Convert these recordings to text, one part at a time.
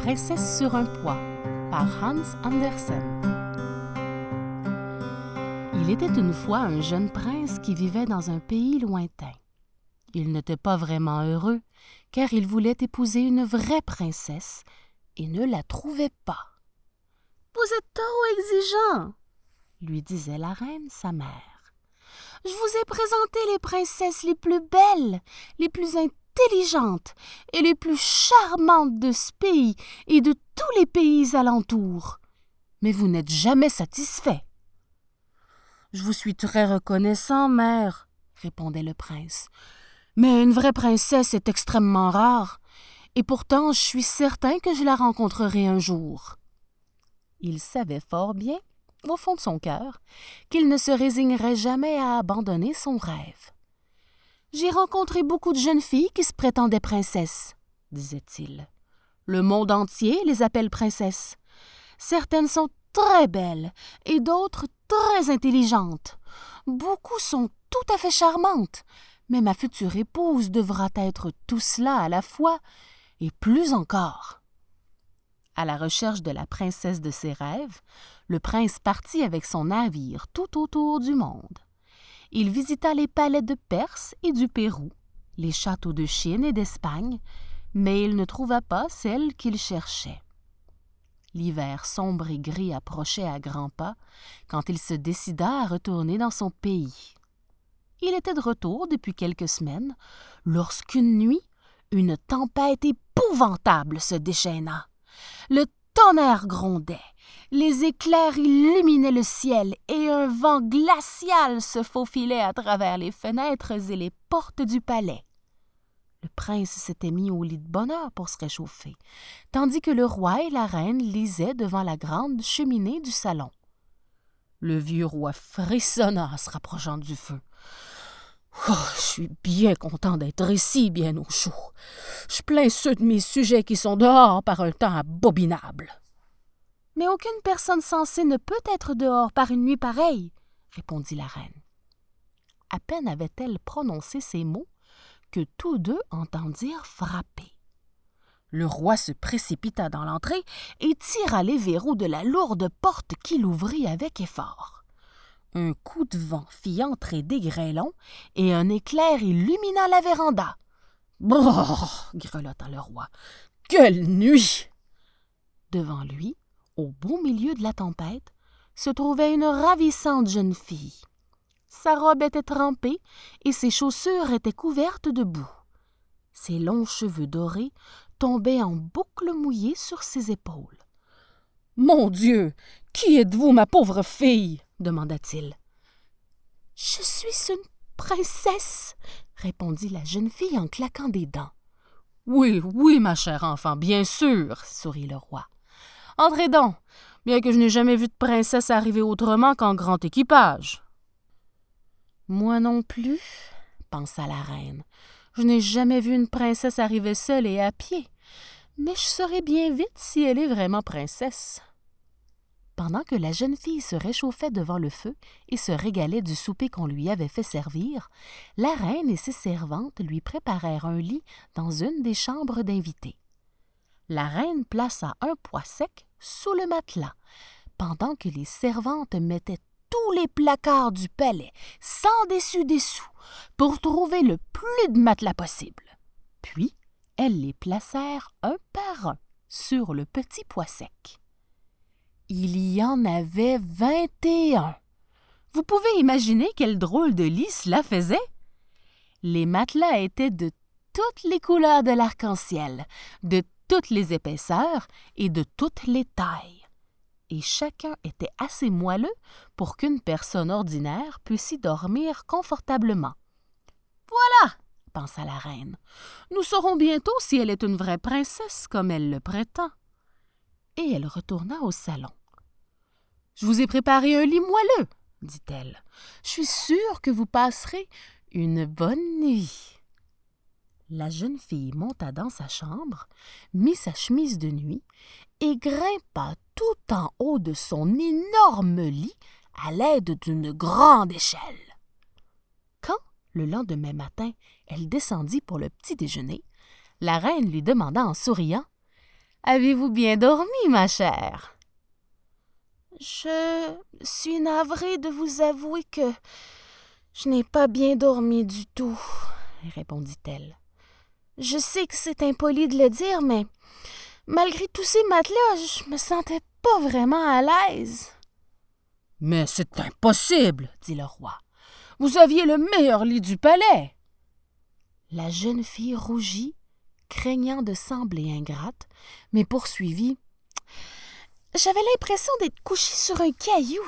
princesse sur un poids par Hans Andersen. Il était une fois un jeune prince qui vivait dans un pays lointain. Il n'était pas vraiment heureux, car il voulait épouser une vraie princesse et ne la trouvait pas. Vous êtes trop exigeant, lui disait la reine, sa mère. Je vous ai présenté les princesses les plus belles, les plus intelligentes et les plus charmantes de ce pays et de tous les pays alentours. Mais vous n'êtes jamais satisfait. Je vous suis très reconnaissant, mère, répondait le prince. Mais une vraie princesse est extrêmement rare, et pourtant je suis certain que je la rencontrerai un jour. Il savait fort bien, au fond de son cœur, qu'il ne se résignerait jamais à abandonner son rêve. J'ai rencontré beaucoup de jeunes filles qui se prétendaient princesses, disait-il. Le monde entier les appelle princesses. Certaines sont très belles et d'autres très intelligentes. Beaucoup sont tout à fait charmantes, mais ma future épouse devra être tout cela à la fois et plus encore. À la recherche de la princesse de ses rêves, le prince partit avec son navire tout autour du monde. Il visita les palais de Perse et du Pérou, les châteaux de Chine et d'Espagne, mais il ne trouva pas celle qu'il cherchait. L'hiver sombre et gris approchait à grands pas quand il se décida à retourner dans son pays. Il était de retour depuis quelques semaines lorsqu'une nuit, une tempête épouvantable se déchaîna. Le tonnerre grondait, les éclairs illuminaient le ciel et un vent glacial se faufilait à travers les fenêtres et les portes du palais. Le prince s'était mis au lit de bonheur pour se réchauffer, tandis que le roi et la reine lisaient devant la grande cheminée du salon. Le vieux roi frissonna en se rapprochant du feu. Oh, je suis bien content d'être ici, bien au chaud. Je plains ceux de mes sujets qui sont dehors par un temps abominable. Mais aucune personne sensée ne peut être dehors par une nuit pareille, répondit la reine. À peine avait-elle prononcé ces mots que tous deux entendirent frapper. Le roi se précipita dans l'entrée et tira les verrous de la lourde porte qu'il ouvrit avec effort. Un coup de vent fit entrer des grêlons et un éclair illumina la véranda. Brrr grelotta le roi. Quelle nuit Devant lui, au beau milieu de la tempête, se trouvait une ravissante jeune fille. Sa robe était trempée et ses chaussures étaient couvertes de boue. Ses longs cheveux dorés tombaient en boucles mouillées sur ses épaules. Mon Dieu. Qui êtes-vous, ma pauvre fille? demanda-t-il. Je suis une princesse, répondit la jeune fille en claquant des dents. Oui, oui, ma chère enfant, bien sûr, sourit le roi. Entrez donc, bien que je n'ai jamais vu de princesse arriver autrement qu'en grand équipage. Moi non plus, pensa la reine. Je n'ai jamais vu une princesse arriver seule et à pied, mais je saurai bien vite si elle est vraiment princesse. Pendant que la jeune fille se réchauffait devant le feu et se régalait du souper qu'on lui avait fait servir, la reine et ses servantes lui préparèrent un lit dans une des chambres d'invités. La reine plaça un poids sec sous le matelas, pendant que les servantes mettaient tous les placards du palais, sans dessus-dessous, pour trouver le plus de matelas possible. Puis, elles les placèrent un par un sur le petit poids sec. Il y en avait vingt et un. Vous pouvez imaginer quel drôle de lit cela faisait? Les matelas étaient de toutes les couleurs de l'arc-en-ciel, de toutes les épaisseurs et de toutes les tailles et chacun était assez moelleux pour qu'une personne ordinaire puisse y dormir confortablement. Voilà, pensa la reine. Nous saurons bientôt si elle est une vraie princesse comme elle le prétend. Et elle retourna au salon. Je vous ai préparé un lit moelleux, dit-elle. Je suis sûre que vous passerez une bonne nuit. La jeune fille monta dans sa chambre, mit sa chemise de nuit et grimpa tout en haut de son énorme lit à l'aide d'une grande échelle. Quand, le lendemain matin, elle descendit pour le petit déjeuner, la reine lui demanda en souriant Avez-vous bien dormi, ma chère? Je suis navrée de vous avouer que je n'ai pas bien dormi du tout, répondit-elle. Je sais que c'est impoli de le dire, mais malgré tous ces matelas, je me sentais pas vraiment à l'aise. Mais c'est impossible, dit le roi. Vous aviez le meilleur lit du palais. La jeune fille rougit, craignant de sembler ingrate, mais poursuivit. J'avais l'impression d'être couchée sur un caillou.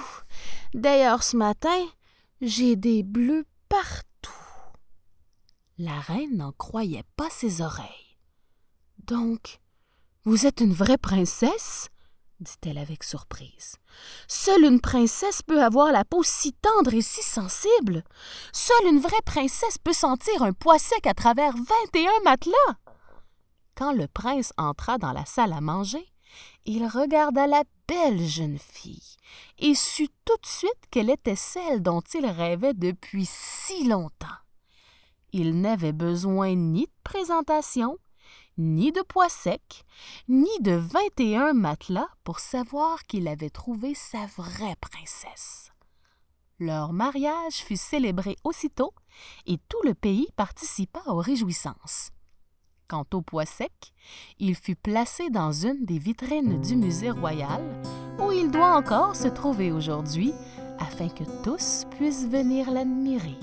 D'ailleurs, ce matin, j'ai des bleus partout. La reine n'en croyait pas ses oreilles. Donc, vous êtes une vraie princesse? dit-elle avec surprise. Seule une princesse peut avoir la peau si tendre et si sensible. Seule une vraie princesse peut sentir un poids sec à travers vingt et un matelas. Quand le prince entra dans la salle à manger, il regarda la belle jeune fille et sut tout de suite qu'elle était celle dont il rêvait depuis si longtemps. Il n'avait besoin ni de présentation, ni de poids sec, ni de vingt et un matelas pour savoir qu'il avait trouvé sa vraie princesse. Leur mariage fut célébré aussitôt et tout le pays participa aux réjouissances. Quant au poids sec, il fut placé dans une des vitrines du musée royal, où il doit encore se trouver aujourd'hui, afin que tous puissent venir l'admirer.